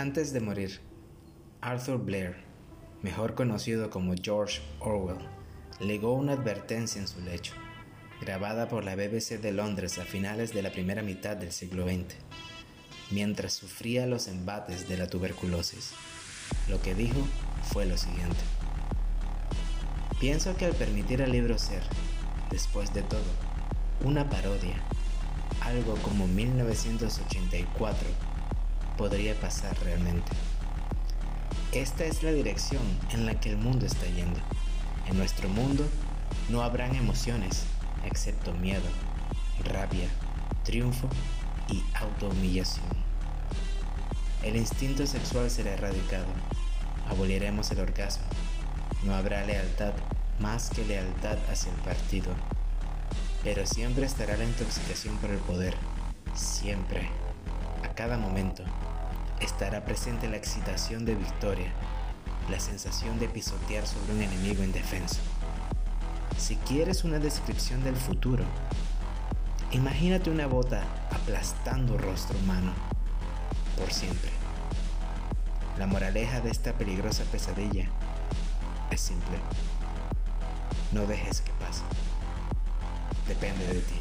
Antes de morir, Arthur Blair, mejor conocido como George Orwell, legó una advertencia en su lecho, grabada por la BBC de Londres a finales de la primera mitad del siglo XX, mientras sufría los embates de la tuberculosis. Lo que dijo fue lo siguiente. Pienso que al permitir al libro ser, después de todo, una parodia, algo como 1984, podría pasar realmente. Esta es la dirección en la que el mundo está yendo. En nuestro mundo no habrán emociones excepto miedo, rabia, triunfo y autohumillación. El instinto sexual será erradicado. Aboliremos el orgasmo. No habrá lealtad más que lealtad hacia el partido. Pero siempre estará la intoxicación por el poder. Siempre. A cada momento. Estará presente la excitación de victoria. La sensación de pisotear sobre un enemigo indefenso. Si quieres una descripción del futuro, imagínate una bota aplastando rostro humano por siempre. La moraleja de esta peligrosa pesadilla es simple. No dejes que pase. Depende de ti.